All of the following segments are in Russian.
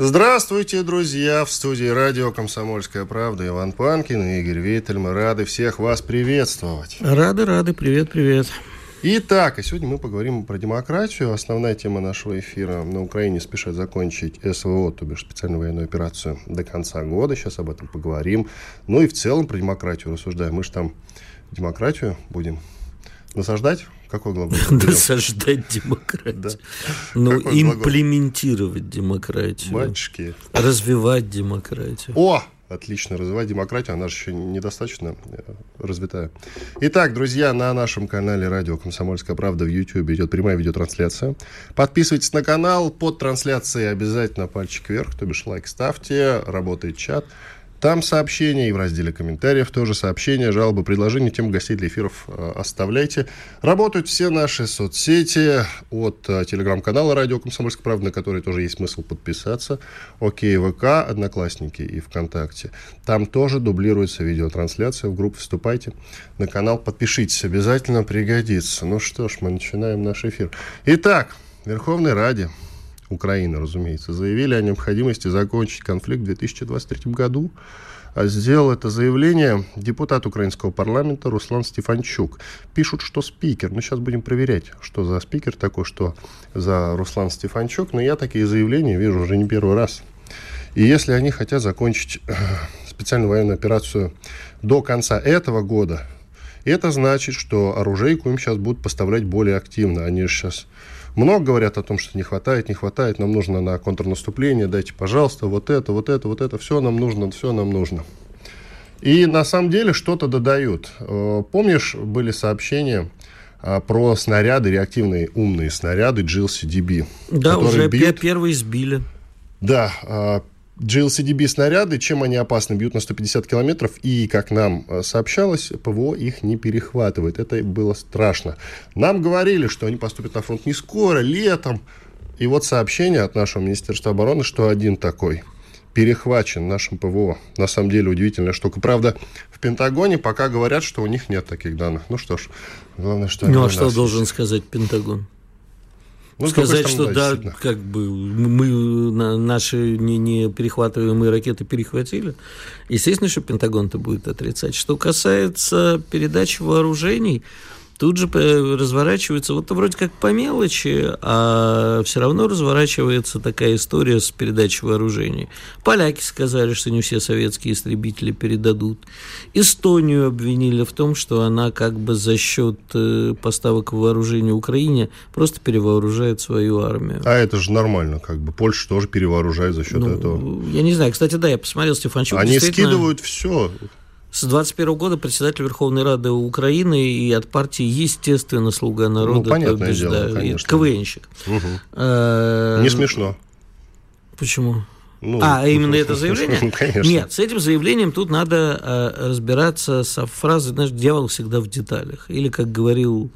Здравствуйте, друзья! В студии радио «Комсомольская правда» Иван Панкин и Игорь Виттель. Мы рады всех вас приветствовать. Рады, рады. Привет, привет. Итак, и сегодня мы поговорим про демократию. Основная тема нашего эфира. На Украине спешат закончить СВО, то бишь специальную военную операцию, до конца года. Сейчас об этом поговорим. Ну и в целом про демократию рассуждаем. Мы же там демократию будем насаждать. Какой глагол? Насаждать демократию. Ну, имплементировать демократию. Батюшки. Развивать демократию. О, отлично развивать демократию, она же еще недостаточно э, развитая. Итак, друзья, на нашем канале радио «Комсомольская правда» в YouTube идет прямая видеотрансляция. Подписывайтесь на канал, под трансляцией обязательно пальчик вверх, то бишь лайк ставьте, работает чат. Там сообщения и в разделе комментариев тоже сообщения, жалобы, предложения, тем гостей для эфиров э, оставляйте. Работают все наши соцсети от э, телеграм-канала «Радио Комсомольская правда», на который тоже есть смысл подписаться. Окей, ВК, Одноклассники и ВКонтакте. Там тоже дублируется видеотрансляция. В группу вступайте на канал, подпишитесь, обязательно пригодится. Ну что ж, мы начинаем наш эфир. Итак, Верховной Раде Украины, разумеется, заявили о необходимости закончить конфликт в 2023 году. А сделал это заявление депутат украинского парламента Руслан Стефанчук. Пишут, что спикер. Мы сейчас будем проверять, что за спикер такой, что за Руслан Стефанчук. Но я такие заявления вижу уже не первый раз. И если они хотят закончить э, специальную военную операцию до конца этого года, это значит, что оружейку им сейчас будут поставлять более активно. Они же сейчас много говорят о том, что не хватает, не хватает, нам нужно на контрнаступление, дайте, пожалуйста, вот это, вот это, вот это, все нам нужно, все нам нужно. И на самом деле что-то додают. Э, помнишь, были сообщения э, про снаряды, реактивные умные снаряды GLCDB? Да, уже бьют... первые сбили. Да, э, GLCDB снаряды, чем они опасны, бьют на 150 километров, и, как нам э, сообщалось, ПВО их не перехватывает. Это было страшно. Нам говорили, что они поступят на фронт не скоро, летом. И вот сообщение от нашего Министерства обороны, что один такой перехвачен нашим ПВО. На самом деле удивительная штука. Правда, в Пентагоне пока говорят, что у них нет таких данных. Ну что ж, главное, что... Ну а что должен сказать Пентагон? Ну, сказать, что да, как бы мы наши не, не перехватываемые ракеты перехватили. Естественно, что Пентагон-то будет отрицать. Что касается передачи вооружений, тут же разворачивается, вот вроде как по мелочи, а все равно разворачивается такая история с передачей вооружений. Поляки сказали, что не все советские истребители передадут. Эстонию обвинили в том, что она как бы за счет э, поставок вооружения Украине просто перевооружает свою армию. А это же нормально, как бы Польша тоже перевооружает за счет ну, этого. Я не знаю, кстати, да, я посмотрел Стефанчук. Они скидывают все. С 21 года председатель Верховной Рады Украины и от партии, естественно, «Слуга народа». Ну, понятное бишь, дело, конечно. КВНщик. Угу. А, Не смешно. Почему? Ну, а, именно это заявление? Конечно. Нет, с этим заявлением тут надо э, разбираться со фразой, знаешь, дьявол всегда в деталях. Или, как говорил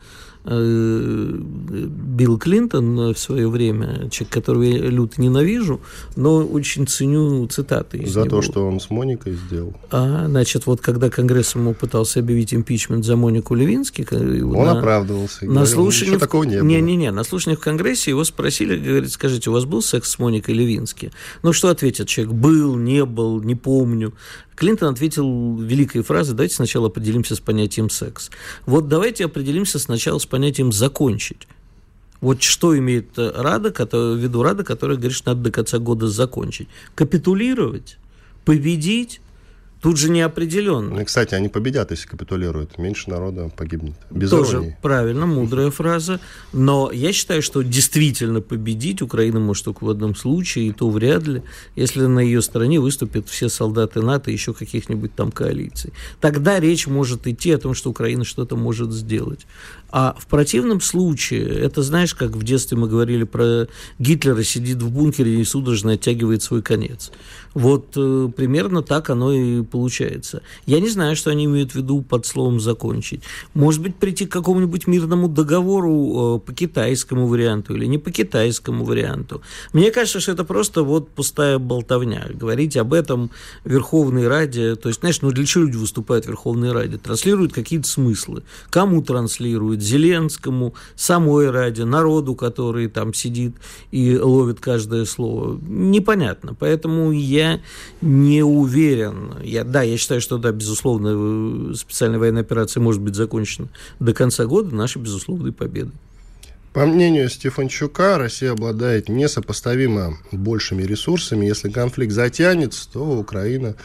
Билл Клинтон в свое время, человек, которого я люто ненавижу, но очень ценю цитаты За него. то, что он с Моникой сделал? А, значит, вот когда Конгресс ему пытался объявить импичмент за Монику Левински... Он на, оправдывался. На слушании... такого не было. Не-не-не, на слушаниях в Конгрессе его спросили, говорит, скажите, у вас был секс с Моникой Левински? Ну, что ответит человек? Был, не был, не помню. Клинтон ответил великой фразой, давайте сначала определимся с понятием секс. Вот давайте определимся сначала с понятием закончить. Вот что имеет Рада, который, в виду Рада, которая говорит, что надо до конца года закончить. Капитулировать, победить, Тут же неопределенно. Ну, кстати, они победят, если капитулируют. Меньше народа погибнет. Без Тоже иронии. правильно, мудрая фраза. Но я считаю, что действительно победить Украина может только в одном случае, и то вряд ли, если на ее стороне выступят все солдаты НАТО и еще каких-нибудь там коалиций. Тогда речь может идти о том, что Украина что-то может сделать. А в противном случае, это знаешь, как в детстве мы говорили про Гитлера, сидит в бункере и судорожно оттягивает свой конец. Вот э, примерно так оно и получается. Я не знаю, что они имеют в виду под словом «закончить». Может быть, прийти к какому-нибудь мирному договору э, по китайскому варианту или не по китайскому варианту. Мне кажется, что это просто вот пустая болтовня. Говорить об этом в Верховной Раде, то есть, знаешь, ну для чего люди выступают в Верховной Раде? Транслируют какие-то смыслы. Кому транслируют? Зеленскому, самой Раде, народу, который там сидит и ловит каждое слово. Непонятно. Поэтому я не уверен. Я, да, я считаю, что, да, безусловно, специальная военная операция может быть закончена до конца года нашей безусловной победой. По мнению Стефанчука, Россия обладает несопоставимо большими ресурсами. Если конфликт затянется, то Украина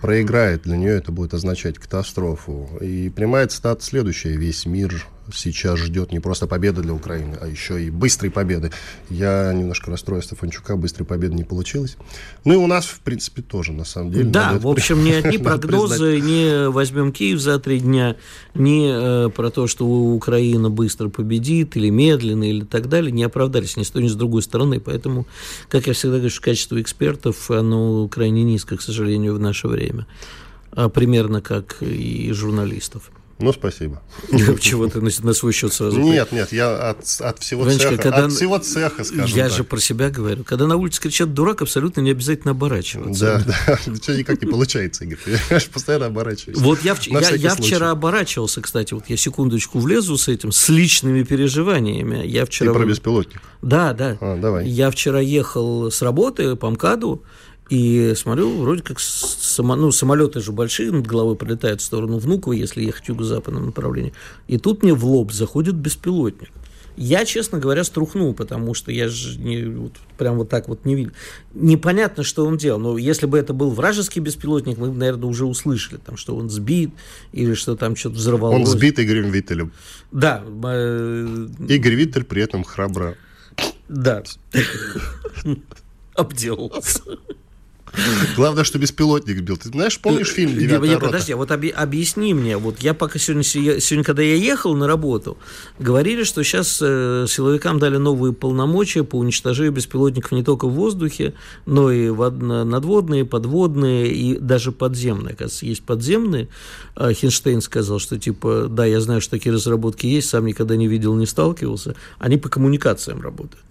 проиграет. Для нее это будет означать катастрофу. И прямая цитата следующая. Весь мир сейчас ждет не просто победы для Украины, а еще и быстрой победы. Я немножко расстроен Стефанчука, быстрой победы не получилось. Ну и у нас, в принципе, тоже, на самом деле. Да, в общем, ни одни прогнозы, не возьмем Киев за три дня, не э, про то, что Украина быстро победит, или медленно, или так далее, не оправдались ни с той, ни с другой стороны. Поэтому, как я всегда говорю, качество экспертов, оно крайне низко, к сожалению, в наше время. А примерно как и журналистов. Ну, спасибо. Чего ты на свой счет сразу? Нет, нет, я от, от всего Ванечка, цеха, когда... от всего цеха, скажем Я так. же про себя говорю. Когда на улице кричат «дурак», абсолютно не обязательно оборачиваться. Да, да, что никак не получается, Игорь, понимаешь, постоянно оборачиваюсь. Вот я, я, я вчера оборачивался, кстати, вот я секундочку влезу с этим, с личными переживаниями. Я вчера... И про беспилотник? Да, да. А, давай. Я вчера ехал с работы по МКАДу, и смотрю, вроде как само, ну, самолеты же большие над головой пролетают в сторону Внуково, если ехать в юго-западном направлении. И тут мне в лоб заходит беспилотник. Я, честно говоря, струхнул, потому что я же не, вот, прям вот так вот не видел. Непонятно, что он делал. Но если бы это был вражеский беспилотник, мы бы, наверное, уже услышали, там, что он сбит или что там что-то взорвалось. Он сбит Игорем Виттелем. Да. Э... Игорь Виттель при этом храбро. Да. Обделался. Главное, что беспилотник был. Ты знаешь, помнишь фильм «Девятая рота»? Подожди, вот объясни мне. Вот я пока сегодня, сегодня, когда я ехал на работу, говорили, что сейчас э, силовикам дали новые полномочия по уничтожению беспилотников не только в воздухе, но и надводные, подводные и даже подземные. Оказывается, есть подземные. А Хинштейн сказал, что типа, да, я знаю, что такие разработки есть, сам никогда не видел, не сталкивался. Они по коммуникациям работают.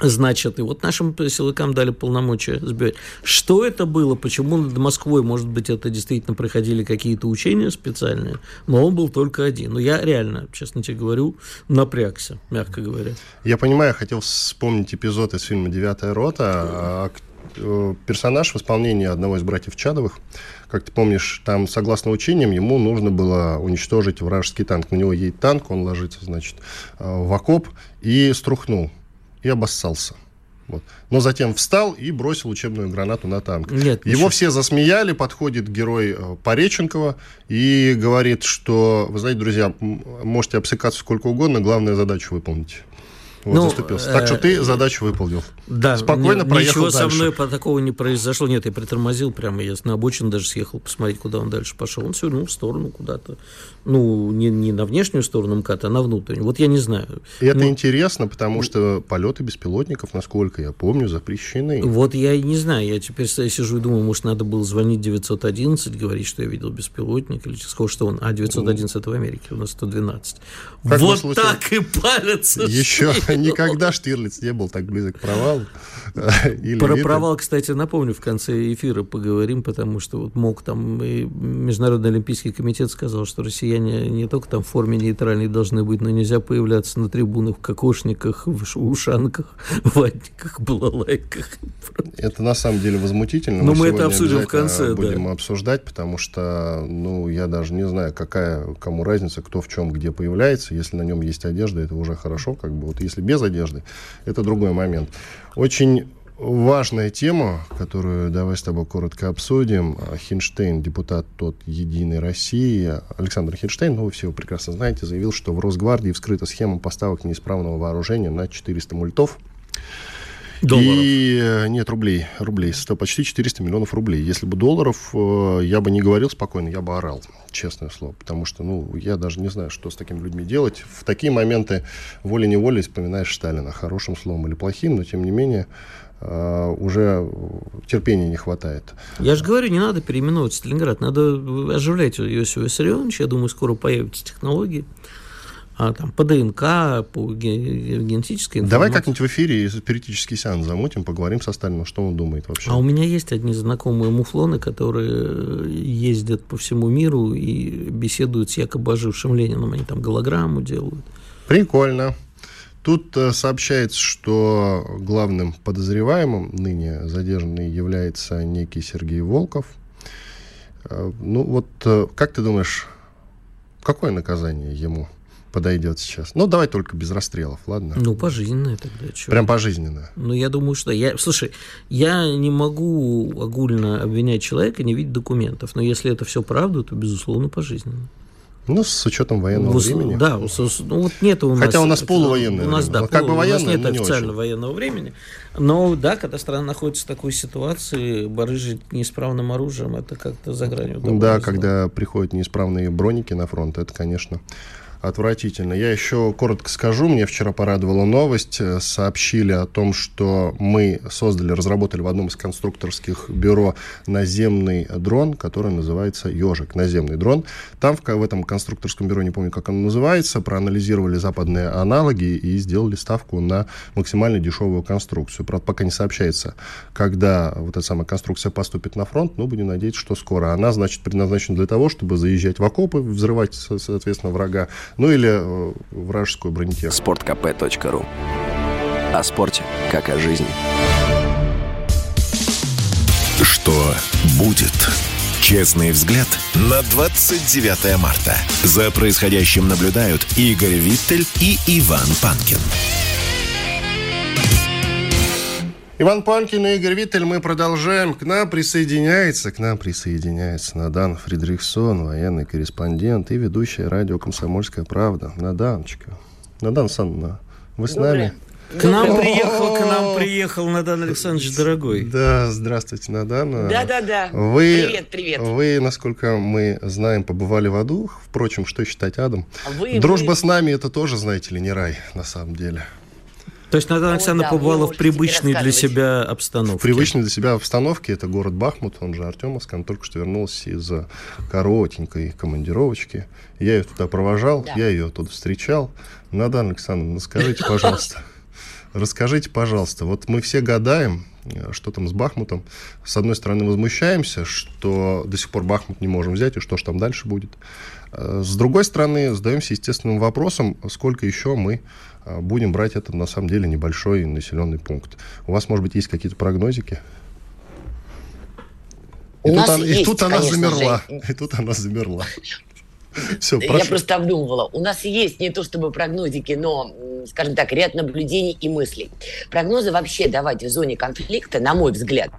Значит, и вот нашим силовикам дали полномочия сбивать. Что это было? Почему над Москвой, может быть, это действительно проходили какие-то учения специальные, но он был только один. Но я реально, честно тебе говорю, напрягся, мягко говоря. Я понимаю, хотел вспомнить эпизод из фильма «Девятая рота». А, э, персонаж в исполнении одного из братьев Чадовых, как ты помнишь, там, согласно учениям, ему нужно было уничтожить вражеский танк. На него едет танк, он ложится, значит, э, в окоп и струхнул и обоссался. Вот. Но затем встал и бросил учебную гранату на танк. Нет, Его все засмеяли, подходит герой э, Пореченкова и говорит, что, вы знаете, друзья, можете обсыкаться сколько угодно, главная задача выполнить. Вот, ну, заступился. Так что ты э, задачу выполнил. Да, Спокойно проехал Ничего дальше. со мной по такого не произошло. Нет, я притормозил прямо, я на обочину даже съехал посмотреть, куда он дальше пошел. Он свернул в сторону куда-то. Ну, не, не на внешнюю сторону МКАДа, а на внутреннюю. Вот я не знаю. И это ну, интересно, потому что полеты беспилотников, насколько я помню, запрещены. Вот я не знаю. Я теперь сижу и думаю, может, надо было звонить 911, говорить, что я видел беспилотник, или сказал, что он... А, 911 это в Америке, у нас 112. Как вот так и палятся. Еще никогда Штирлиц не был так близок к провалу. Про провал, кстати, напомню, в конце эфира поговорим, потому что вот мог там и Международный Олимпийский комитет сказал, что россияне не только там в форме нейтральной должны быть, но нельзя появляться на трибунах в кокошниках, в ушанках, в ватниках, балалайках. Это на самом деле возмутительно. Но мы, мы это обсудим в конце. Будем да. обсуждать, потому что, ну, я даже не знаю, какая кому разница, кто в чем где появляется. Если на нем есть одежда, это уже хорошо. Как бы вот если без одежды, это другой момент. Очень важная тема, которую давай с тобой коротко обсудим. Хинштейн, депутат тот Единой России, Александр Хинштейн, ну, вы все его прекрасно знаете, заявил, что в Росгвардии вскрыта схема поставок неисправного вооружения на 400 мультов. Долларов. И э, нет, рублей, рублей, почти 400 миллионов рублей. Если бы долларов, э, я бы не говорил спокойно, я бы орал, честное слово. Потому что, ну, я даже не знаю, что с такими людьми делать. В такие моменты волей-неволей вспоминаешь Сталина, хорошим словом или плохим, но тем не менее э, уже терпения не хватает. Я же говорю, не надо переименовывать Сталинград, надо оживлять Иосифа Виссарионовича. Я думаю, скоро появятся технологии там, по ДНК, по генетической информации. Давай как-нибудь в эфире спиритический сеанс замутим, поговорим со Сталином, что он думает вообще. А у меня есть одни знакомые муфлоны, которые ездят по всему миру и беседуют с якобы ожившим Лениным. Они там голограмму делают. Прикольно. Тут э, сообщается, что главным подозреваемым ныне задержанный является некий Сергей Волков. Э, ну вот, э, как ты думаешь, какое наказание ему? Подойдет сейчас. Ну, давай только без расстрелов, ладно? Ну, пожизненное тогда. Чё? Прям пожизненно. Ну, я думаю, что... Я... Слушай, я не могу огульно обвинять человека, не видеть документов. Но если это все правда, то, безусловно, пожизненно. Ну, с учетом военного в, времени. Да, ну вот нет у нас... Хотя у нас полувоенное У нас, время. да, как бы военное, у нас нет официально военного времени. Но, да, когда страна находится в такой ситуации, барыжить неисправным оружием, это как-то за гранью. Да, когда приходят неисправные броники на фронт, это, конечно, отвратительно. Я еще коротко скажу, мне вчера порадовала новость, э, сообщили о том, что мы создали, разработали в одном из конструкторских бюро наземный дрон, который называется «Ежик», наземный дрон. Там в, в этом конструкторском бюро, не помню, как он называется, проанализировали западные аналоги и сделали ставку на максимально дешевую конструкцию. Правда, пока не сообщается, когда вот эта самая конструкция поступит на фронт, но будем надеяться, что скоро. Она, значит, предназначена для того, чтобы заезжать в окопы, взрывать, соответственно, врага, ну или э, вражескую бронетехнику. Спорткп.ру О спорте, как о жизни. Что будет? Честный взгляд на 29 марта. За происходящим наблюдают Игорь Виттель и Иван Панкин. Иван Панкин и Игорь Виттель, мы продолжаем. К нам присоединяется, к нам присоединяется Надан Фридрихсон, военный корреспондент и ведущая радио «Комсомольская правда». Наданочка. Надан Санна, вы с нами? К нам приехал, к нам приехал Надан Александрович дорогой. Да, здравствуйте, Надан. Да-да-да. Вы, привет, привет. Вы, насколько мы знаем, побывали в аду. Впрочем, что считать адом? Вы, Дружба вы... с нами это тоже, знаете ли, не рай на самом деле. То есть Наталья Александровна да, побывала в привычной для себя обстановке. В привычной для себя обстановке. Это город Бахмут, он же Артемовск. Она только что вернулась из коротенькой командировочки. Я ее туда провожал, да. я ее оттуда встречал. Наталья Александровна, скажите, пожалуйста, расскажите, пожалуйста, вот мы все гадаем, что там с Бахмутом. С одной стороны, возмущаемся, что до сих пор Бахмут не можем взять, и что же там дальше будет. С другой стороны, задаемся естественным вопросом, сколько еще мы будем брать это, на самом деле, небольшой населенный пункт. У вас, может быть, есть какие-то прогнозики? И У тут, нас она, есть, и тут она замерла. Же. И тут она замерла. Все, Я просто обдумывала. У нас есть не то чтобы прогнозики, но, скажем так, ряд наблюдений и мыслей. Прогнозы вообще давать в зоне конфликта, на мой взгляд,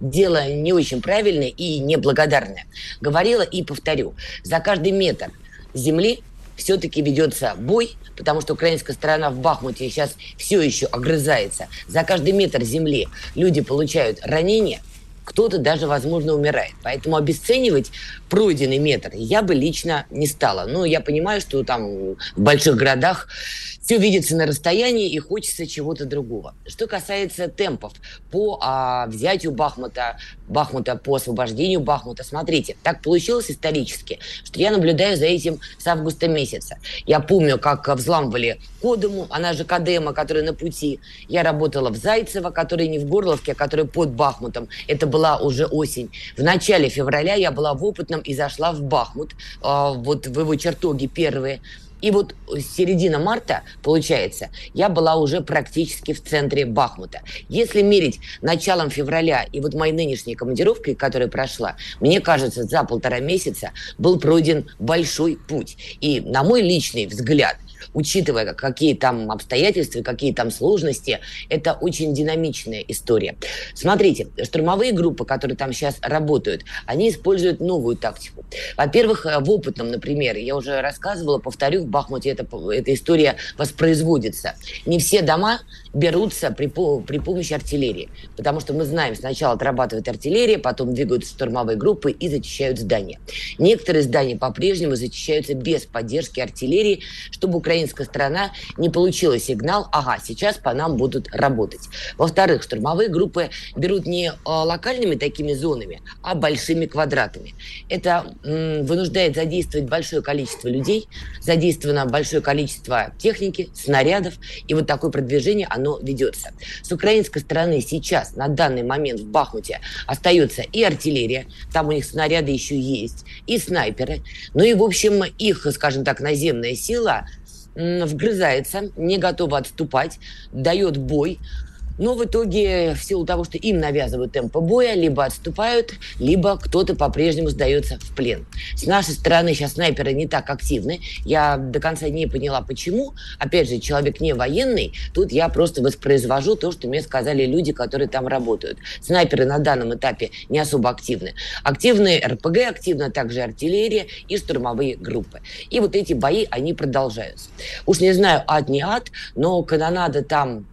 дело не очень правильное и неблагодарное. Говорила и повторю. За каждый метр земли все-таки ведется бой, потому что украинская сторона в Бахмуте сейчас все еще огрызается. За каждый метр земли люди получают ранения, кто-то даже, возможно, умирает. Поэтому обесценивать пройденный метр я бы лично не стала. Но я понимаю, что там в больших городах все видится на расстоянии и хочется чего-то другого. Что касается темпов по а, взятию Бахмута, Бахмута по освобождению Бахмута, смотрите, так получилось исторически, что я наблюдаю за этим с августа месяца. Я помню, как взламывали Кодому, она же Кадема, которая на пути. Я работала в Зайцево, который не в Горловке, а который под Бахмутом. Это была уже осень. В начале февраля я была в Опытном и зашла в Бахмут, э, вот в его чертоги первые. И вот середина марта, получается, я была уже практически в центре Бахмута. Если мерить началом февраля и вот моей нынешней командировкой, которая прошла, мне кажется, за полтора месяца был пройден большой путь. И, на мой личный взгляд, учитывая, какие там обстоятельства, какие там сложности, это очень динамичная история. Смотрите, штурмовые группы, которые там сейчас работают, они используют новую тактику. Во-первых, в опытном, например, я уже рассказывала, повторю, в Бахмуте это, эта история воспроизводится. Не все дома берутся при, при помощи артиллерии, потому что мы знаем, сначала отрабатывает артиллерия, потом двигаются штурмовые группы и зачищают здания. Некоторые здания по-прежнему зачищаются без поддержки артиллерии, чтобы украинская сторона не получила сигнал, ага, сейчас по нам будут работать. Во-вторых, штурмовые группы берут не а, локальными такими зонами, а большими квадратами. Это вынуждает задействовать большое количество людей, задействовано большое количество техники, снарядов, и вот такое продвижение, оно ведется. С украинской стороны сейчас, на данный момент в Бахмуте, остается и артиллерия, там у них снаряды еще есть, и снайперы. Ну и, в общем, их, скажем так, наземная сила вгрызается, не готова отступать, дает бой, но в итоге, в силу того, что им навязывают темпы боя, либо отступают, либо кто-то по-прежнему сдается в плен. С нашей стороны сейчас снайперы не так активны. Я до конца не поняла, почему. Опять же, человек не военный. Тут я просто воспроизвожу то, что мне сказали люди, которые там работают. Снайперы на данном этапе не особо активны. Активны РПГ, активна также артиллерия и штурмовые группы. И вот эти бои, они продолжаются. Уж не знаю, ад не ад, но канонада там,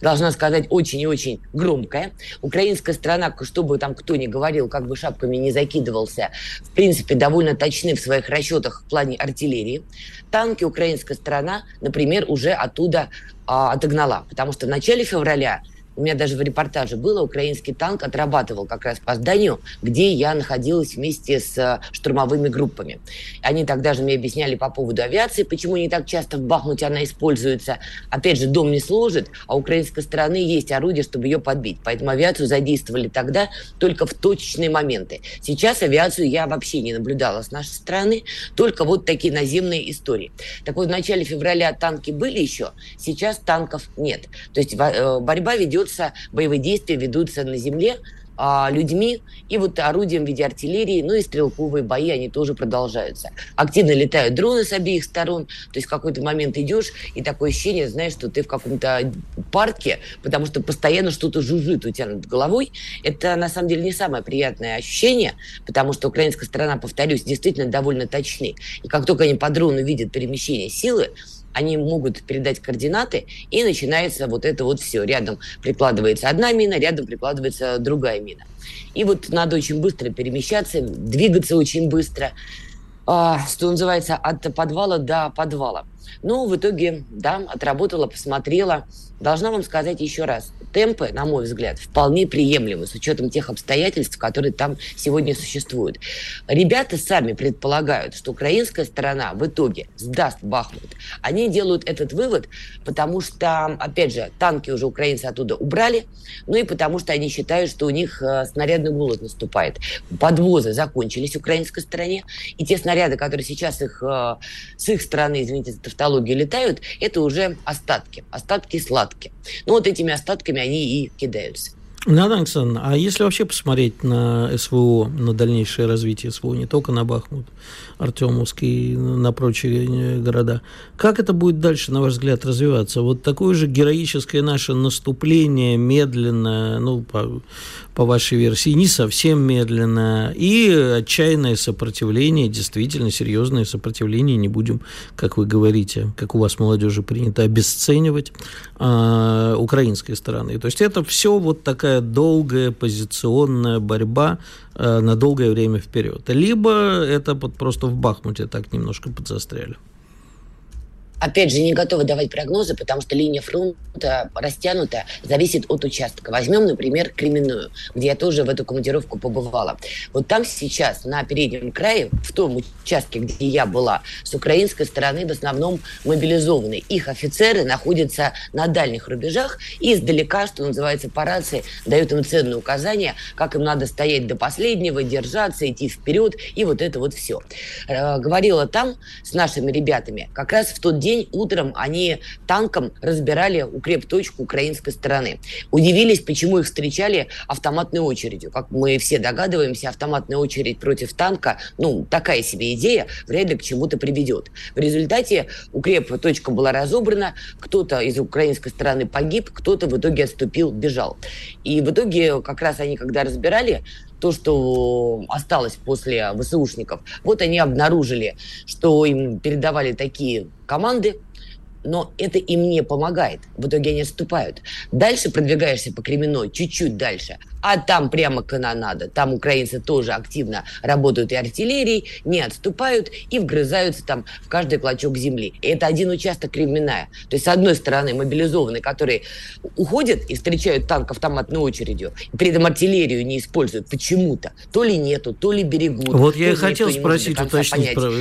должна сказать, очень и очень громкая. Украинская страна, что бы там кто ни говорил, как бы шапками не закидывался, в принципе, довольно точны в своих расчетах в плане артиллерии. Танки украинская страна, например, уже оттуда а, отогнала, потому что в начале февраля у меня даже в репортаже было, украинский танк отрабатывал как раз по зданию, где я находилась вместе с э, штурмовыми группами. Они тогда же мне объясняли по поводу авиации, почему не так часто в Бахмуте она используется. Опять же, дом не сложит, а у украинской стороны есть орудие, чтобы ее подбить. Поэтому авиацию задействовали тогда только в точечные моменты. Сейчас авиацию я вообще не наблюдала с нашей стороны, только вот такие наземные истории. Так вот, в начале февраля танки были еще, сейчас танков нет. То есть э, борьба ведет ведутся, боевые действия ведутся на земле, а, людьми, и вот орудием в виде артиллерии, ну и стрелковые бои, они тоже продолжаются. Активно летают дроны с обеих сторон, то есть в какой-то момент идешь, и такое ощущение, знаешь, что ты в каком-то парке, потому что постоянно что-то жужжит у тебя над головой. Это, на самом деле, не самое приятное ощущение, потому что украинская сторона, повторюсь, действительно довольно точны. И как только они по дрону видят перемещение силы, они могут передать координаты, и начинается вот это вот все. Рядом прикладывается одна мина, рядом прикладывается другая мина. И вот надо очень быстро перемещаться, двигаться очень быстро, а, что называется, от подвала до подвала. Но в итоге, да, отработала, посмотрела. Должна вам сказать еще раз, темпы, на мой взгляд, вполне приемлемы с учетом тех обстоятельств, которые там сегодня существуют. Ребята сами предполагают, что украинская сторона в итоге сдаст Бахмут. Они делают этот вывод, потому что, опять же, танки уже украинцы оттуда убрали, ну и потому что они считают, что у них э, снарядный голод наступает. Подвозы закончились украинской стороне, и те снаряды, которые сейчас их, э, с их стороны, извините за тавтологию, летают, это уже остатки, остатки сладкие. Ну вот этими остатками они и кидаются. Натан Александровна, а если вообще посмотреть на СВО, на дальнейшее развитие СВО, не только на Бахмут, Артемовск и на прочие э, города, как это будет дальше, на ваш взгляд, развиваться? Вот такое же героическое наше наступление, медленно, ну, по, по вашей версии, не совсем медленно, и отчаянное сопротивление, действительно серьезное сопротивление, не будем, как вы говорите, как у вас молодежи принято, обесценивать э, украинской стороны. То есть это все вот такая долгая позиционная борьба э, на долгое время вперед. Либо это вот просто в Бахмуте так немножко подзастряли опять же, не готовы давать прогнозы, потому что линия фронта растянута, зависит от участка. Возьмем, например, Кременную, где я тоже в эту командировку побывала. Вот там сейчас, на переднем крае, в том участке, где я была, с украинской стороны в основном мобилизованы. Их офицеры находятся на дальних рубежах и издалека, что называется, по рации, дают им ценные указания, как им надо стоять до последнего, держаться, идти вперед, и вот это вот все. Э, говорила там с нашими ребятами как раз в тот день, день утром они танком разбирали укреп-точку украинской стороны. Удивились, почему их встречали автоматной очередью. Как мы все догадываемся, автоматная очередь против танка, ну, такая себе идея, вряд ли к чему-то приведет. В результате укреп-точка была разобрана, кто-то из украинской стороны погиб, кто-то в итоге отступил, бежал. И в итоге как раз они, когда разбирали, то, что осталось после ВСУшников, вот они обнаружили, что им передавали такие команды, но это им не помогает. В итоге они отступают. Дальше продвигаешься по Кременной, чуть-чуть дальше, а там прямо канонада. Там украинцы тоже активно работают и артиллерией, не отступают и вгрызаются там в каждый клочок земли. И это один участок Кременная. То есть, с одной стороны, мобилизованные, которые уходят и встречают танк автоматной очередью, и при этом артиллерию не используют почему-то. То ли нету, то ли берегут. Вот я и хотел спросить, уточнить. Про...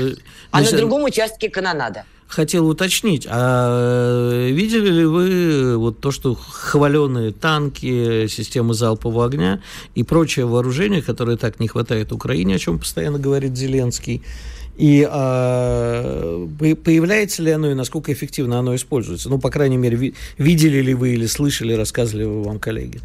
А на другом участке канонада хотел уточнить, а видели ли вы вот то, что хваленые танки, системы залпового огня и прочее вооружение, которое так не хватает Украине, о чем постоянно говорит Зеленский, и а, появляется ли оно и насколько эффективно оно используется? Ну, по крайней мере, видели ли вы или слышали, рассказывали вам коллеги?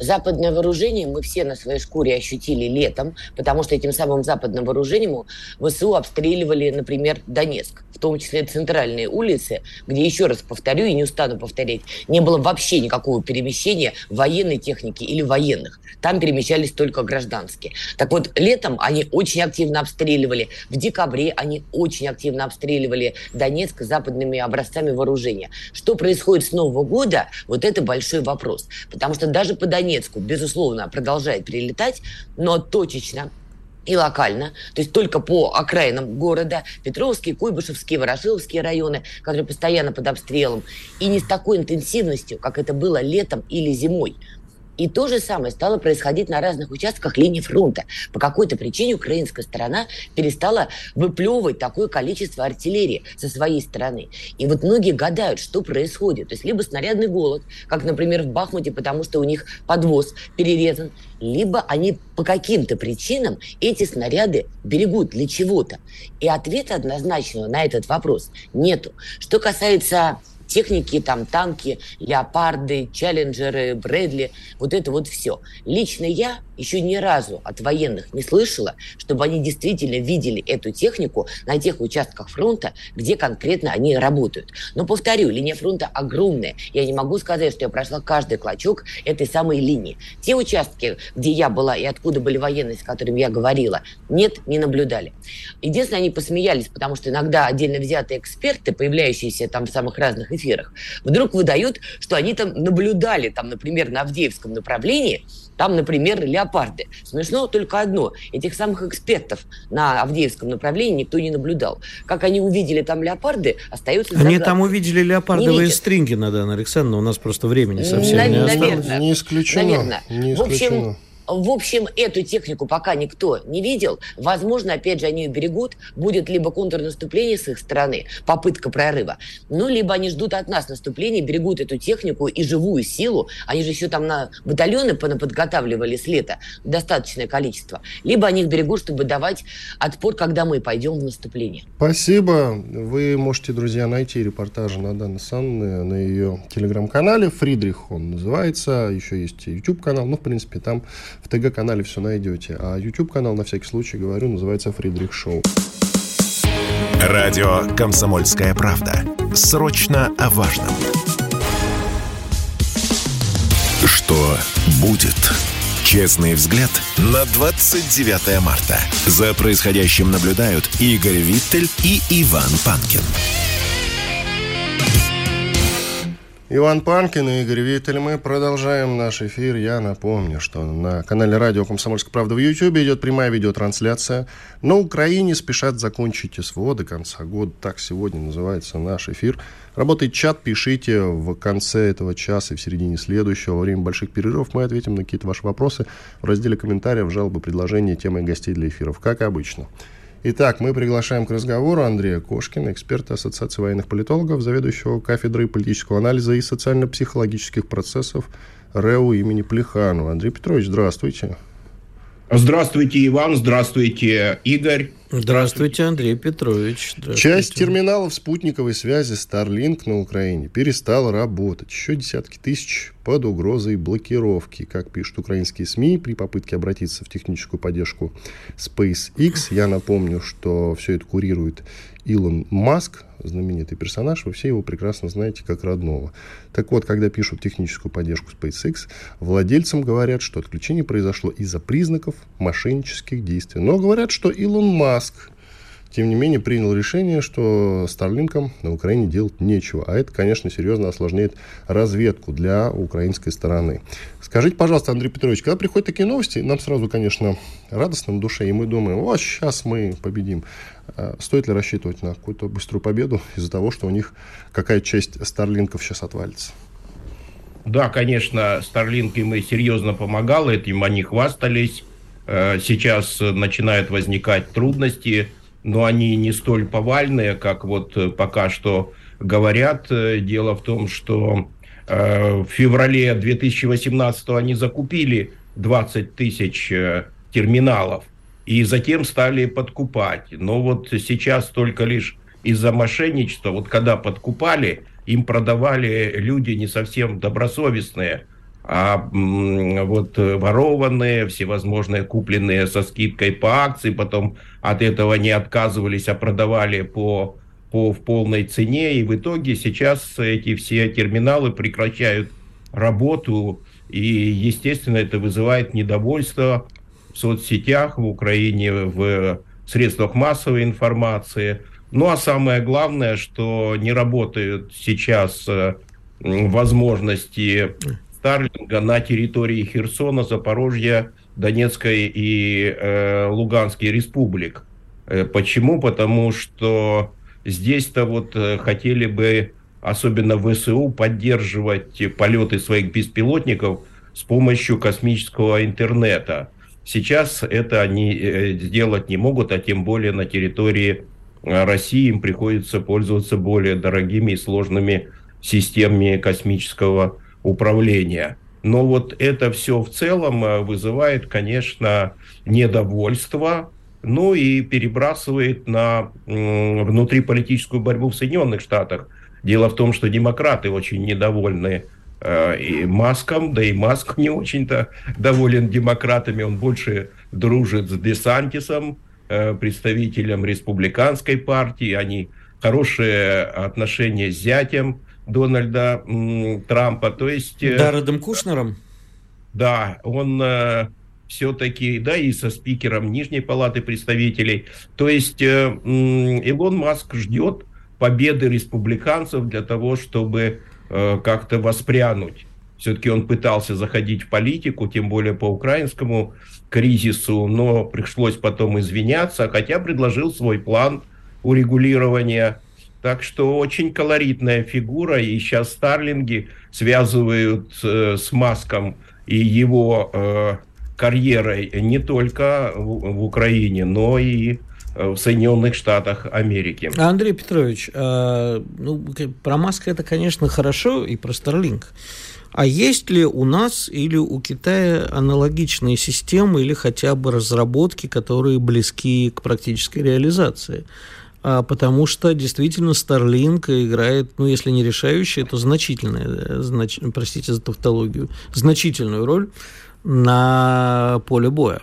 Западное вооружение мы все на своей шкуре ощутили летом, потому что этим самым западным вооружением ВСУ обстреливали, например, Донецк, в том числе центральные улицы, где, еще раз повторю и не устану повторять, не было вообще никакого перемещения военной техники или военных. Там перемещались только гражданские. Так вот, летом они очень активно обстреливали, в декабре они очень активно обстреливали Донецк западными образцами вооружения. Что происходит с Нового года, вот это большой вопрос. Потому что даже по Донецку Донецку, безусловно, продолжает прилетать, но точечно и локально, то есть только по окраинам города, Петровские, Куйбышевские, Ворошиловские районы, которые постоянно под обстрелом, и не с такой интенсивностью, как это было летом или зимой. И то же самое стало происходить на разных участках линии фронта. По какой-то причине украинская сторона перестала выплевывать такое количество артиллерии со своей стороны. И вот многие гадают, что происходит. То есть либо снарядный голод, как, например, в Бахмуте, потому что у них подвоз перерезан, либо они по каким-то причинам эти снаряды берегут для чего-то. И ответа однозначного на этот вопрос нету. Что касается техники, там танки, леопарды, челленджеры, Брэдли, вот это вот все. Лично я еще ни разу от военных не слышала, чтобы они действительно видели эту технику на тех участках фронта, где конкретно они работают. Но повторю, линия фронта огромная. Я не могу сказать, что я прошла каждый клочок этой самой линии. Те участки, где я была и откуда были военные, с которыми я говорила, нет, не наблюдали. Единственное, они посмеялись, потому что иногда отдельно взятые эксперты, появляющиеся там в самых разных эфирах, вдруг выдают, что они там наблюдали, там, например, на Авдеевском направлении, там, например, леопарды. Смешно только одно. Этих самых экспертов на Авдеевском направлении никто не наблюдал. Как они увидели там леопарды, остается Они загадкой. там увидели леопардовые стринги, Надана Александровна. У нас просто времени совсем Навер- не осталось. Наверное. Не исключено. Наверное. Не исключено. В общем, в общем, эту технику пока никто не видел. Возможно, опять же, они берегут. Будет либо контрнаступление с их стороны, попытка прорыва, ну, либо они ждут от нас наступления, берегут эту технику и живую силу. Они же еще там на батальоны подготавливали с лета достаточное количество. Либо они их берегут, чтобы давать отпор, когда мы пойдем в наступление. Спасибо. Вы можете, друзья, найти репортажи на Даны Санны на ее телеграм-канале. Фридрих он называется. Еще есть YouTube-канал. Ну, в принципе, там в ТГ-канале все найдете. А YouTube-канал, на всякий случай говорю, называется «Фридрих Шоу». Радио «Комсомольская правда». Срочно о важном. Что будет? Честный взгляд на 29 марта. За происходящим наблюдают Игорь Виттель и Иван Панкин. Иван Панкин и Игорь Виттель. Мы продолжаем наш эфир. Я напомню, что на канале радио «Комсомольская правда» в YouTube идет прямая видеотрансляция. На Украине спешат закончить СВО до конца года. Так сегодня называется наш эфир. Работает чат, пишите в конце этого часа и в середине следующего. Во время больших перерывов мы ответим на какие-то ваши вопросы в разделе комментариев, жалобы, предложения, темы гостей для эфиров, как обычно. Итак, мы приглашаем к разговору Андрея Кошкина, эксперта Ассоциации военных политологов, заведующего кафедрой политического анализа и социально-психологических процессов РЭУ имени Плеханова. Андрей Петрович, здравствуйте. Здравствуйте, Иван, здравствуйте, Игорь. Здравствуйте, Андрей Петрович. Здравствуйте. Часть терминалов спутниковой связи Starlink на Украине перестала работать. Еще десятки тысяч под угрозой блокировки. Как пишут украинские СМИ, при попытке обратиться в техническую поддержку SpaceX, я напомню, что все это курирует Илон Маск, знаменитый персонаж, вы все его прекрасно знаете как родного. Так вот, когда пишут техническую поддержку SpaceX, владельцам говорят, что отключение произошло из-за признаков мошеннических действий. Но говорят, что Илон Маск тем не менее, принял решение, что Старлинкам на Украине делать нечего. А это, конечно, серьезно осложняет разведку для украинской стороны. Скажите, пожалуйста, Андрей Петрович, когда приходят такие новости, нам сразу, конечно, радостно на душе, и мы думаем, вот сейчас мы победим. А стоит ли рассчитывать на какую-то быструю победу из-за того, что у них какая часть Старлинков сейчас отвалится? Да, конечно, Старлинк им и серьезно помогал, этим они хвастались. Э, сейчас начинают возникать трудности – но они не столь повальные, как вот э, пока что говорят. Э, дело в том, что э, в феврале 2018 они закупили 20 тысяч терминалов и затем стали подкупать. Но вот сейчас только лишь из-за мошенничества, вот когда подкупали, им продавали люди не совсем добросовестные, а вот э, ворованные, всевозможные купленные со скидкой по акции, потом от этого не отказывались, а продавали по, по в полной цене, и в итоге сейчас эти все терминалы прекращают работу, и, естественно, это вызывает недовольство в соцсетях, в Украине, в средствах массовой информации. Ну а самое главное, что не работают сейчас э, возможности Старлинга на территории Херсона, Запорожья, Донецкой и э, Луганской республик. Э, почему? Потому что здесь-то вот э, хотели бы, особенно ВСУ, поддерживать полеты своих беспилотников с помощью космического интернета. Сейчас это они э, сделать не могут, а тем более на территории России им приходится пользоваться более дорогими и сложными системами космического управления. Но вот это все в целом э, вызывает, конечно, недовольство, ну и перебрасывает на внутриполитическую борьбу в Соединенных Штатах. Дело в том, что демократы очень недовольны э, и Маском, да и Маск не очень-то доволен демократами, он больше дружит с Десантисом, э, представителем республиканской партии, они хорошие отношения с зятем, Дональда Трампа. То есть... Э, Дарредом Кушнером? Да, он э, все-таки, да, и со спикером Нижней Палаты представителей. То есть э, Илон Маск ждет победы республиканцев для того, чтобы как-то воспрянуть. Все-таки он пытался заходить в политику, тем более по украинскому кризису, но пришлось потом извиняться, хотя предложил свой план урегулирования так что очень колоритная фигура, и сейчас Старлинги связывают э, с Маском и его э, карьерой не только в, в Украине, но и э, в Соединенных Штатах Америки. Андрей Петрович, э, ну, про Маска это, конечно, хорошо, и про Старлинг. А есть ли у нас или у Китая аналогичные системы или хотя бы разработки, которые близки к практической реализации? А потому что действительно Starlink играет, ну, если не решающую, то значительную, знач, простите за тавтологию, значительную роль на поле боя.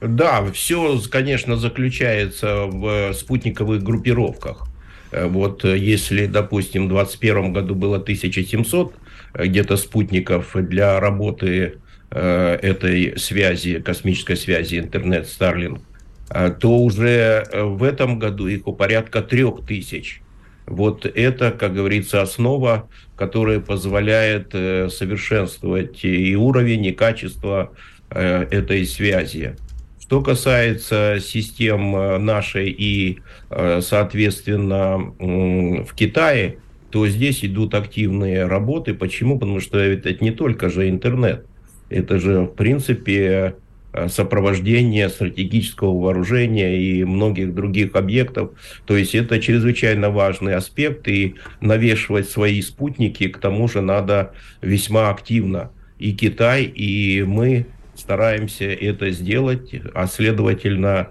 Да, все, конечно, заключается в спутниковых группировках. Э, вот э, если, допустим, в 2021 году было 1700 э, где-то спутников для работы этой связи, космической связи интернет Starlink, то уже э, в этом году их у порядка трех тысяч. Вот это, как говорится, основа, которая позволяет э, совершенствовать и уровень, и качество э, этой связи. Что касается систем нашей и, соответственно, в Китае, то здесь идут активные работы. Почему? Потому что это не только же интернет. Это же, в принципе, сопровождения стратегического вооружения и многих других объектов. То есть это чрезвычайно важный аспект, и навешивать свои спутники к тому же надо весьма активно. И Китай, и мы стараемся это сделать, а следовательно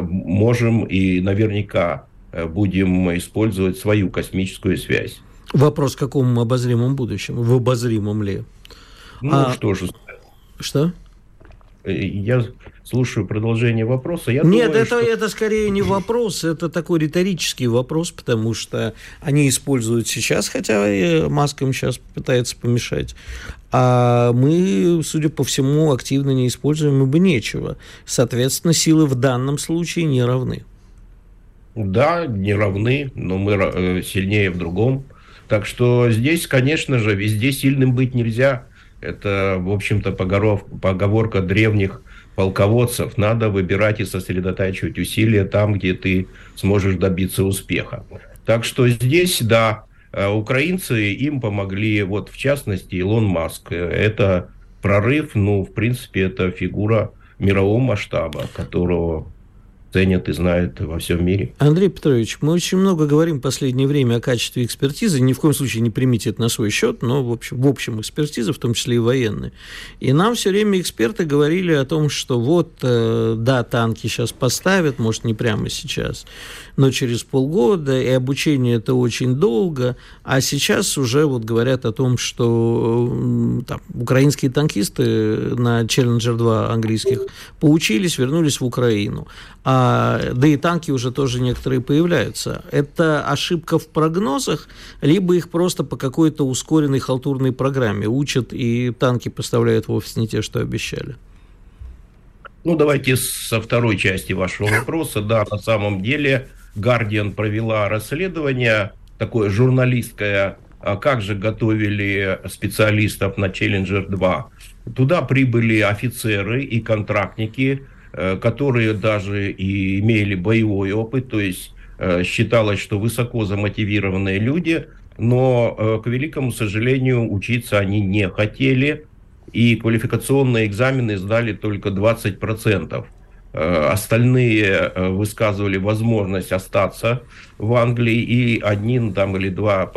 можем и наверняка будем использовать свою космическую связь. Вопрос, в каком обозримом будущем? В обозримом ли? Ну, а... что же. Что? Я слушаю продолжение вопроса. Я Нет, думаю, это, что... это скорее не вопрос, это такой риторический вопрос, потому что они используют сейчас, хотя и Маск им сейчас пытается помешать. А мы, судя по всему, активно не используем, ибо нечего. Соответственно, силы в данном случае не равны. Да, не равны, но мы э, сильнее в другом. Так что здесь, конечно же, везде сильным быть нельзя. Это, в общем-то, поговорка древних полководцев. Надо выбирать и сосредотачивать усилия там, где ты сможешь добиться успеха. Так что здесь, да, э, украинцы им помогли, вот в частности, Илон Маск. Это прорыв, ну, в принципе, это фигура мирового масштаба, которого ценят и знают во всем мире. Андрей Петрович, мы очень много говорим в последнее время о качестве экспертизы. Ни в коем случае не примите это на свой счет, но в общем, в общем экспертиза, в том числе и военные. И нам все время эксперты говорили о том, что вот, э, да, танки сейчас поставят, может, не прямо сейчас, но через полгода, и обучение это очень долго. А сейчас уже вот говорят о том, что там, украинские танкисты на Challenger 2 английских поучились, вернулись в Украину. А, да и танки уже тоже некоторые появляются. Это ошибка в прогнозах, либо их просто по какой-то ускоренной халтурной программе учат, и танки поставляют вовсе не те, что обещали. Ну, давайте со второй части вашего вопроса. Да, на самом деле Guardian провела расследование, такое журналистское, а как же готовили специалистов на Challenger 2. Туда прибыли офицеры и контрактники, которые даже и имели боевой опыт, то есть э, считалось, что высоко замотивированные люди, но, э, к великому сожалению, учиться они не хотели, и квалификационные экзамены сдали только 20%. Остальные высказывали возможность остаться в Англии, и один там или два,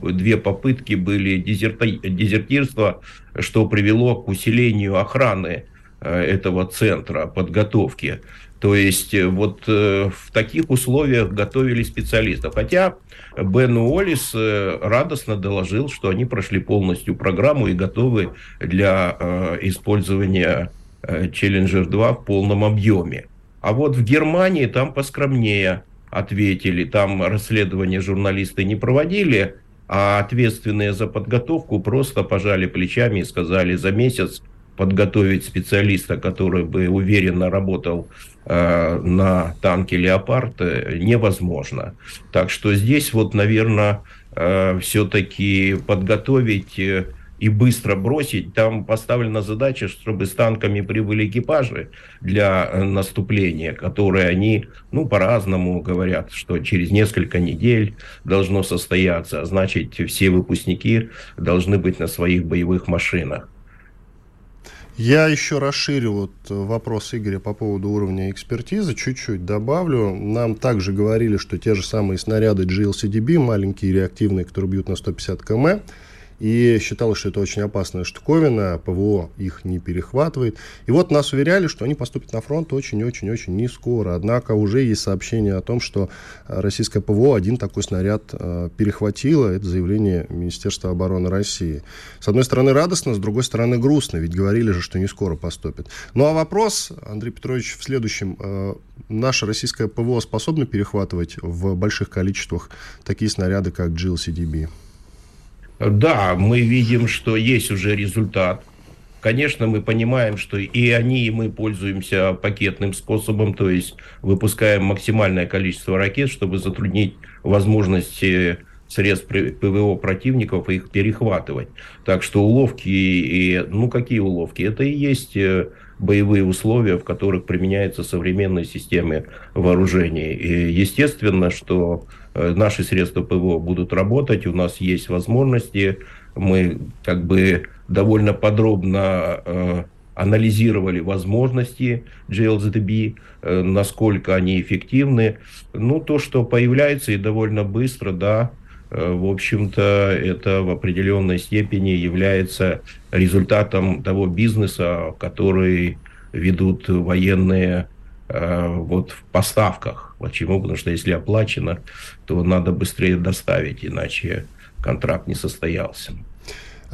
две попытки были дезертирства, что привело к усилению охраны Э, этого центра подготовки. То есть э, вот э, в таких условиях готовили специалистов. Хотя Бен Уоллис радостно доложил, что они прошли полностью программу и готовы для использования Challenger 2 в полном объеме. А вот в Германии там поскромнее ответили. Там расследования журналисты не проводили, а ответственные за подготовку просто пожали плечами и сказали, за месяц подготовить специалиста, который бы уверенно работал э, на танке «Леопард», э, невозможно. Так что здесь вот, наверное, э, все-таки подготовить э, и быстро бросить. Там поставлена задача, чтобы с танками прибыли экипажи для э, наступления, которые они, ну, по-разному говорят, что через несколько недель должно состояться. Значит, все выпускники должны быть на своих боевых машинах. Я еще расширю вот вопрос Игоря по поводу уровня экспертизы, чуть-чуть добавлю. Нам также говорили, что те же самые снаряды GLCDB, маленькие реактивные, которые бьют на 150 км, и считалось, что это очень опасная штуковина, ПВО их не перехватывает. И вот нас уверяли, что они поступят на фронт очень-очень-очень не скоро. Однако уже есть сообщение о том, что российское ПВО один такой снаряд э, перехватило. Это заявление Министерства обороны России. С одной стороны радостно, с другой стороны грустно, ведь говорили же, что не скоро поступит. Ну а вопрос, Андрей Петрович, в следующем. Э, наше российское ПВО способно перехватывать в больших количествах такие снаряды, как GLCDB? Да, мы видим, что есть уже результат. Конечно, мы понимаем, что и они, и мы пользуемся пакетным способом, то есть выпускаем максимальное количество ракет, чтобы затруднить возможности средств ПВО противников их перехватывать. Так что уловки, и, ну какие уловки? Это и есть э, боевые условия, в которых применяются современные системы вооружений. И естественно, что Э, наши средства ПВО будут работать, у нас есть возможности, мы как бы довольно подробно э, анализировали возможности GLZB, э, насколько они эффективны. Ну, то, что появляется и довольно быстро, да, в общем-то, это в определенной степени является результатом того бизнеса, который ведут военные вот в поставках. Почему? Потому что если оплачено, то надо быстрее доставить, иначе контракт не состоялся.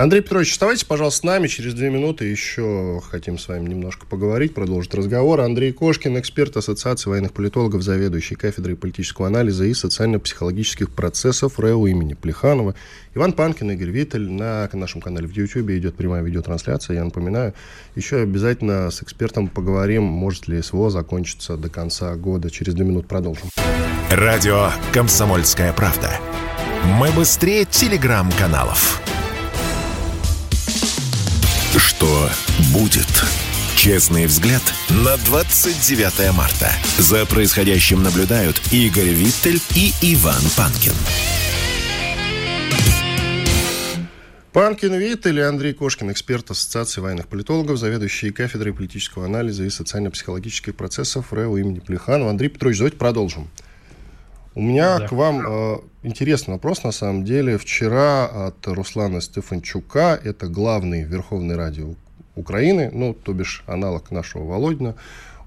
Андрей Петрович, оставайтесь, пожалуйста, с нами. Через две минуты еще хотим с вами немножко поговорить, продолжить разговор. Андрей Кошкин, эксперт Ассоциации военных политологов, заведующий кафедрой политического анализа и социально-психологических процессов РЭУ имени Плеханова. Иван Панкин, Игорь Виттель. На нашем канале в YouTube идет прямая видеотрансляция. Я напоминаю, еще обязательно с экспертом поговорим, может ли СВО закончиться до конца года. Через две минуты продолжим. Радио «Комсомольская правда». Мы быстрее телеграм-каналов. Что будет? Честный взгляд на 29 марта. За происходящим наблюдают Игорь Виттель и Иван Панкин. Панкин Виттель и Андрей Кошкин, эксперт Ассоциации военных политологов, заведующий кафедрой политического анализа и социально-психологических процессов РЭУ имени Плеханова. Андрей Петрович, давайте продолжим. У меня да. к вам э, интересный вопрос, на самом деле. Вчера от Руслана Стефанчука, это главный Верховный радио Украины, ну, то бишь аналог нашего Володина,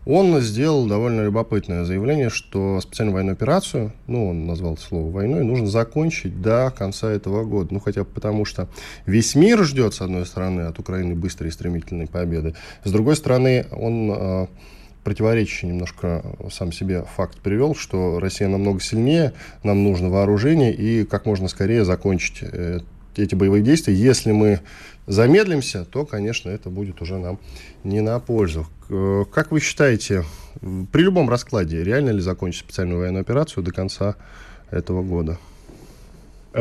он сделал довольно любопытное заявление, что специальную военную операцию, ну, он назвал слово войной, нужно закончить до конца этого года. Ну, хотя бы потому, что весь мир ждет, с одной стороны, от Украины быстрой и стремительной победы. С другой стороны, он э, противоречащий немножко сам себе факт привел, что Россия намного сильнее, нам нужно вооружение и как можно скорее закончить э, эти боевые действия. Если мы замедлимся, то, конечно, это будет уже нам не на пользу. Как вы считаете, при любом раскладе, реально ли закончить специальную военную операцию до конца этого года?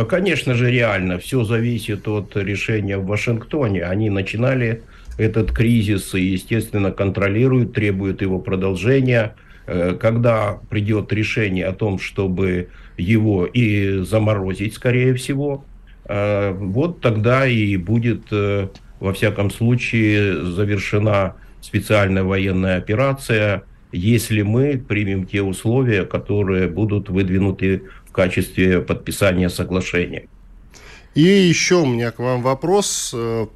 Конечно же, реально. Все зависит от решения в Вашингтоне. Они начинали этот кризис и, естественно, контролируют, требуют его продолжения. Э, когда придет решение о том, чтобы его и заморозить, скорее всего, э, вот тогда и будет, э, во всяком случае, завершена специальная военная операция, если мы примем те условия, которые будут выдвинуты в качестве подписания соглашения. И еще у меня к вам вопрос. Э,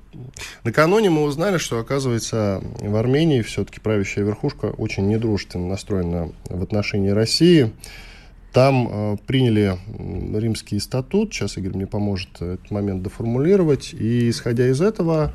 накануне мы узнали, что, оказывается, в Армении все-таки правящая верхушка очень недружественно настроена в отношении России. Там э, приняли римский статут, сейчас Игорь мне поможет этот момент доформулировать, и исходя из этого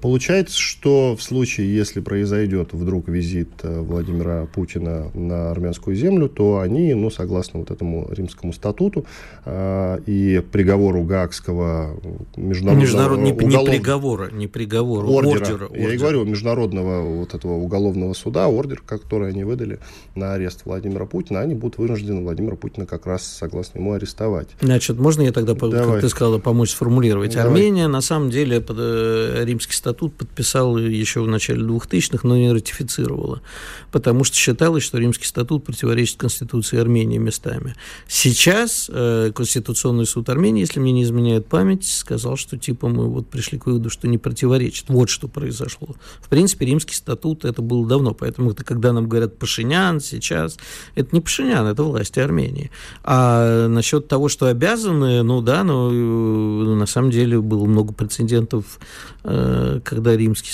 Получается, что в случае, если произойдет вдруг визит э, Владимира Путина на армянскую землю, то они, ну, согласно вот этому римскому статуту э, и приговору Гаагского международного Международ... не, уголов... не приговора, не приговора, ордера, ордера, ордера. Я и говорю, международного вот этого уголовного суда, ордер, который они выдали на арест Владимира Путина, они будут вынуждены Владимира Путина как раз, согласно ему, арестовать. Значит, можно я тогда, Давай. как ты сказала, помочь сформулировать? Давай. Армения, на самом деле, под, э, римский статут подписал еще в начале 2000-х, но не ратифицировала, потому что считалось, что римский статут противоречит Конституции Армении местами. Сейчас э, Конституционный суд Армении, если мне не изменяет память, сказал, что типа мы вот пришли к выводу, что не противоречит. Вот что произошло. В принципе, римский статут это было давно, поэтому это, когда нам говорят Пашинян сейчас, это не Пашинян, это власти Армении. А насчет того, что обязаны, ну да, но э, на самом деле было много прецедентов э, когда римский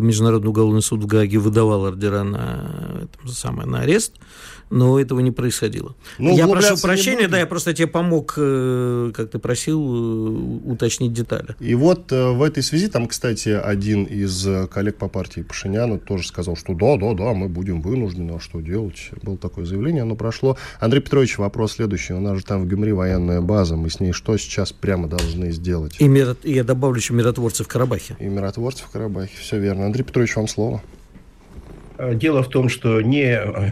международный уголовный суд в Гаге выдавал ордера на, это самое, на арест, но этого не происходило. Ну, я прошу прощения, да, я просто тебе помог, э, как ты просил, э, уточнить детали. И вот э, в этой связи, там, кстати, один из коллег по партии Пашиняна тоже сказал, что да, да, да, мы будем вынуждены, а что делать? Было такое заявление, оно прошло. Андрей Петрович, вопрос следующий. У нас же там в Гюмри военная база, мы с ней что сейчас прямо должны сделать? И мир... я добавлю еще миротворцы в Карабахе. И миротворцы в Карабахе, все верно. Андрей Петрович, вам слово. Э, дело в том, что ни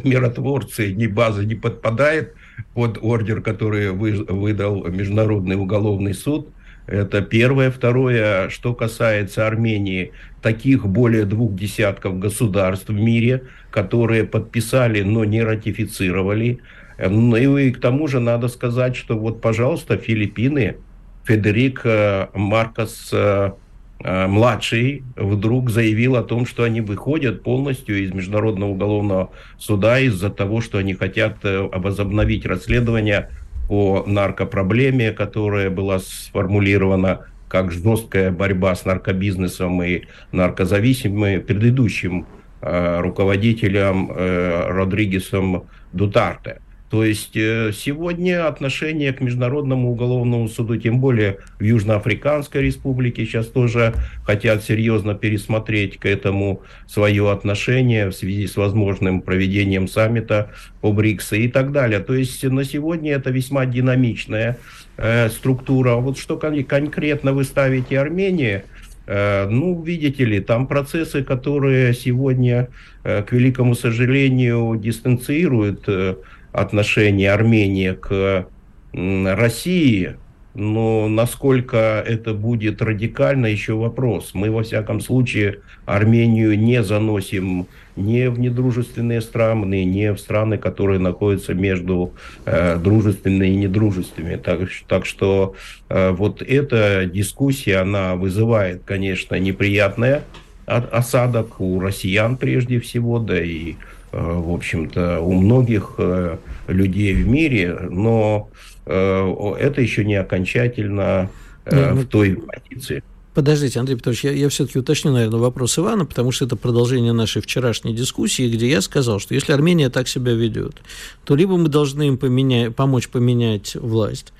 миротворцы, ни база не подпадает под ордер, который выдал Международный уголовный суд. Это первое. Второе, что касается Армении, таких более двух десятков государств в мире, которые подписали, но не ратифицировали. Ну и к тому же надо сказать, что вот, пожалуйста, Филиппины, Федерик э, Маркос э, Э, младший вдруг заявил о том, что они выходят полностью из Международного уголовного суда из-за того, что они хотят э, возобновить расследование по наркопроблеме, которая была сформулирована как жесткая борьба с наркобизнесом и наркозависимыми предыдущим руководителем Родригесом Дутарте. То есть э, сегодня отношение к Международному уголовному суду, тем более в Южноафриканской республике, сейчас тоже хотят серьезно пересмотреть к этому свое отношение в связи с возможным проведением саммита по БРИКСу и так далее. То есть на сегодня это весьма динамичная э, структура. Вот что кон- конкретно вы ставите Армении, э, ну, видите ли, там процессы, которые сегодня, э, к великому сожалению, дистанцируют э, отношение Армении к России, но насколько это будет радикально, еще вопрос. Мы, во всяком случае, Армению не заносим не в недружественные страны, не в страны, которые находятся между э, дружественными и недружественными. Так, так что э, вот эта дискуссия, она вызывает, конечно, неприятный осадок у россиян прежде всего, да и в общем-то, у многих э, людей в мире, но э, это еще не окончательно ну, в той позиции. Подождите, Андрей Петрович, я, я все-таки уточню, наверное, вопрос Ивана, потому что это продолжение нашей вчерашней дискуссии, где я сказал, что если Армения так себя ведет, то либо мы должны им поменять, помочь поменять власть,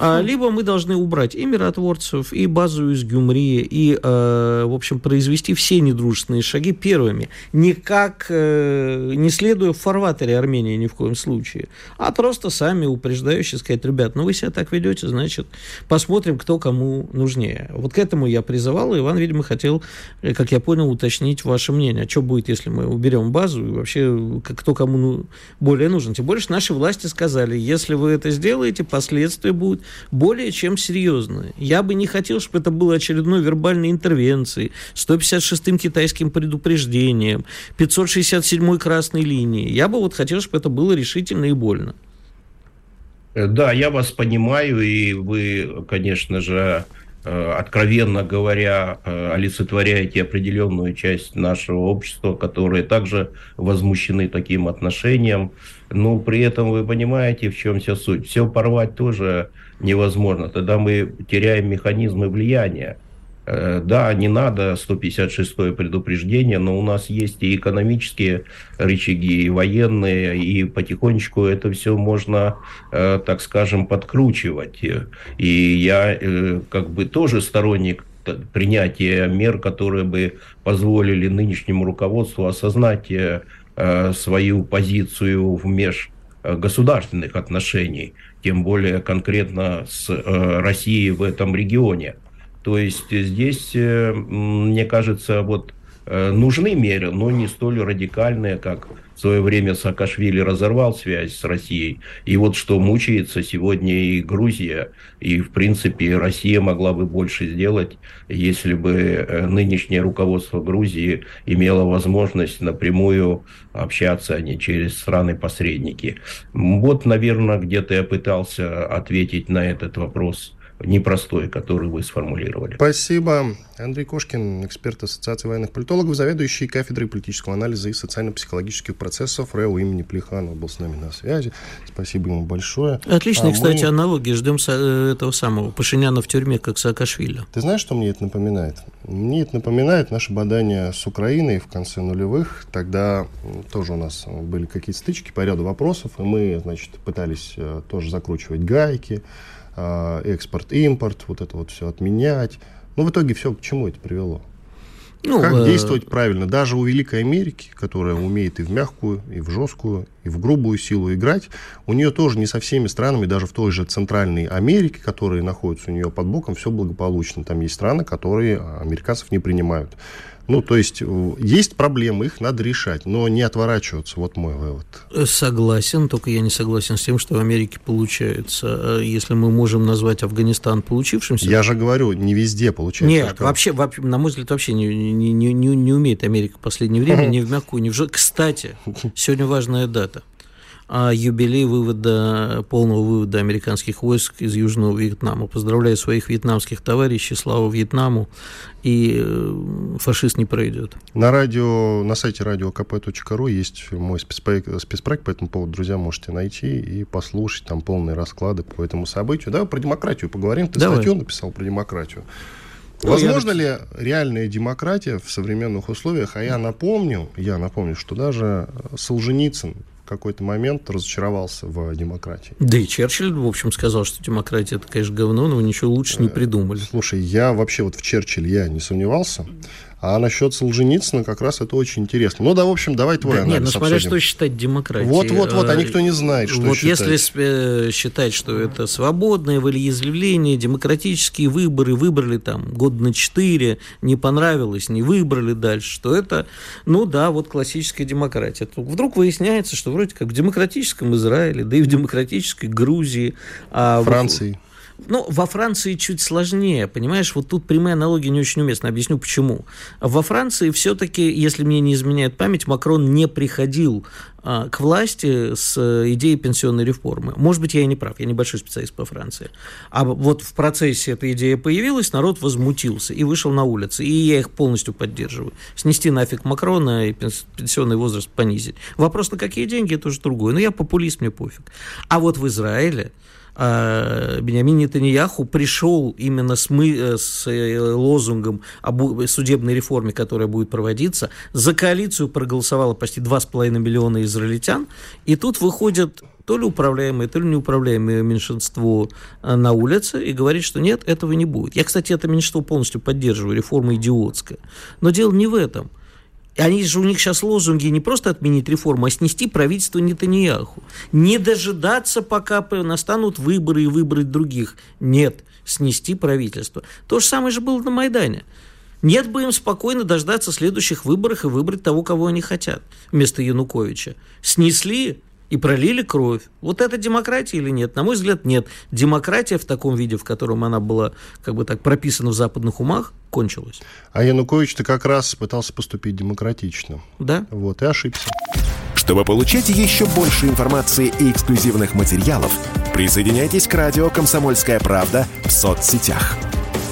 а, либо мы должны убрать и миротворцев, и базу из Гюмри, и, э, в общем, произвести все недружественные шаги первыми. Не как, э, не следуя в фарватере Армении ни в коем случае, а просто сами упреждающие сказать, ребят, ну вы себя так ведете, значит, посмотрим, кто кому нужнее. Вот к этому я призывал, и Иван, видимо, хотел, э, как я понял, уточнить ваше мнение. А что будет, если мы уберем базу, и вообще кто кому ну, более нужен? Тем более, что наши власти сказали, если вы это сделаете, последствия будут более чем серьезные. Я бы не хотел, чтобы это было очередной вербальной интервенцией, 156-м китайским предупреждением, 567-й красной линией. Я бы вот хотел, чтобы это было решительно и больно. Э, да, я вас понимаю, и вы, конечно же, э, откровенно говоря, э, олицетворяете определенную часть нашего общества, которые также возмущены таким отношением. Но при этом вы понимаете, в чем вся суть. Все порвать тоже невозможно. Тогда мы теряем механизмы влияния. Э, да, не надо 156-е предупреждение, но у нас есть и экономические рычаги, и военные, и потихонечку это все можно, э, так скажем, подкручивать. И я э, как бы тоже сторонник принятия мер, которые бы позволили нынешнему руководству осознать свою позицию в межгосударственных отношениях тем более конкретно с э, Россией в этом регионе. То есть здесь, э, мне кажется, вот э, нужны меры, но не столь радикальные, как в свое время Саакашвили разорвал связь с Россией. И вот что мучается сегодня и Грузия. И, в принципе, Россия могла бы больше сделать, если бы э, нынешнее руководство Грузии имело возможность напрямую общаться, а не через страны-посредники. Вот, наверное, где-то я пытался ответить на этот вопрос непростой, который вы сформулировали. Спасибо. Андрей Кошкин, эксперт Ассоциации военных политологов, заведующий кафедрой политического анализа и социально-психологических процессов РЭУ имени Плеханова был с нами на связи. Спасибо ему большое. Отличные, а кстати, мы... аналогии. Ждем э, этого самого Пашиняна в тюрьме, как Саакашвили. Ты знаешь, что мне это напоминает? Мне это напоминает наше бадание с Украиной в конце нулевых. Тогда тоже у нас были какие-то стычки по ряду вопросов, и мы, значит, пытались э, тоже закручивать гайки, а, экспорт, импорт, вот это вот все отменять. Ну, в итоге все к чему это привело? Ну, как э... действовать правильно? Даже у Великой Америки, которая умеет и в мягкую, и в жесткую, и в грубую силу играть, у нее тоже не со всеми странами, даже в той же Центральной Америке, которые находятся у нее под боком, все благополучно. Там есть страны, которые американцев не принимают. Ну, то есть э, есть проблемы, их надо решать, но не отворачиваться. Вот мой вывод. Согласен, только я не согласен с тем, что в Америке получается. Э, если мы можем назвать Афганистан получившимся... Я же говорю, не везде получается. Нет, вообще, вообще, на мой взгляд, вообще не, не, не, не умеет Америка в последнее время ни в мягкую, ни в жесткую. Кстати, сегодня важная дата а юбилей вывода, полного вывода американских войск из Южного Вьетнама. Поздравляю своих вьетнамских товарищей, слава Вьетнаму, и э, фашист не пройдет. На радио, на сайте radiokp.ru есть мой спецпроект, спецпроект по этому поводу, друзья, можете найти и послушать там полные расклады по этому событию. Давай про демократию поговорим. Ты Давай. статью написал про демократию. Ну, Возможно я... ли реальная демократия в современных условиях? А я напомню, я напомню, что даже Солженицын в какой-то момент разочаровался в демократии. Да и Черчилль, в общем, сказал, что демократия это, конечно, говно, но ничего лучше не э, придумали. Слушай, я вообще вот в Черчилле я не сомневался. А насчет Солженицына как раз это очень интересно. Ну да, в общем, давай твой да, анализ Нет, ну смотря что считать демократией. Вот-вот-вот, а никто не знает, что Вот считать. если считать, что это свободное волеизъявление, демократические выборы, выбрали там год на четыре, не понравилось, не выбрали дальше, что это, ну да, вот классическая демократия. Вдруг выясняется, что вроде как в демократическом Израиле, да и в демократической Грузии. А Франции. Ну, во Франции чуть сложнее, понимаешь, вот тут прямая аналогия не очень уместна, объясню почему. Во Франции все-таки, если мне не изменяет память, Макрон не приходил а, к власти с идеей пенсионной реформы. Может быть, я и не прав, я небольшой специалист по Франции. А вот в процессе эта идея появилась, народ возмутился и вышел на улицы, и я их полностью поддерживаю. Снести нафиг Макрона и пенсионный возраст понизить. Вопрос, на какие деньги, это уже другое. Но я популист, мне пофиг. А вот в Израиле Бениамин Нетаньяху пришел именно с, мы, э, с э, лозунгом об судебной реформе, которая будет проводиться. За коалицию проголосовало почти 2,5 миллиона израильтян. И тут выходят то ли управляемое, то ли неуправляемое меньшинство э, на улице и говорит, что нет, этого не будет. Я, кстати, это меньшинство полностью поддерживаю, реформа идиотская. Но дело не в этом. Они же у них сейчас лозунги не просто отменить реформу, а снести правительство Нетаньяху. Не дожидаться, пока настанут выборы и выбрать других. Нет, снести правительство. То же самое же было на Майдане. Нет бы им спокойно дождаться следующих выборов и выбрать того, кого они хотят, вместо Януковича. Снесли, и пролили кровь. Вот это демократия или нет? На мой взгляд, нет. Демократия в таком виде, в котором она была как бы так прописана в западных умах, кончилась. А Янукович-то как раз пытался поступить демократично. Да. Вот, и ошибся. Чтобы получать еще больше информации и эксклюзивных материалов, присоединяйтесь к радио «Комсомольская правда» в соцсетях –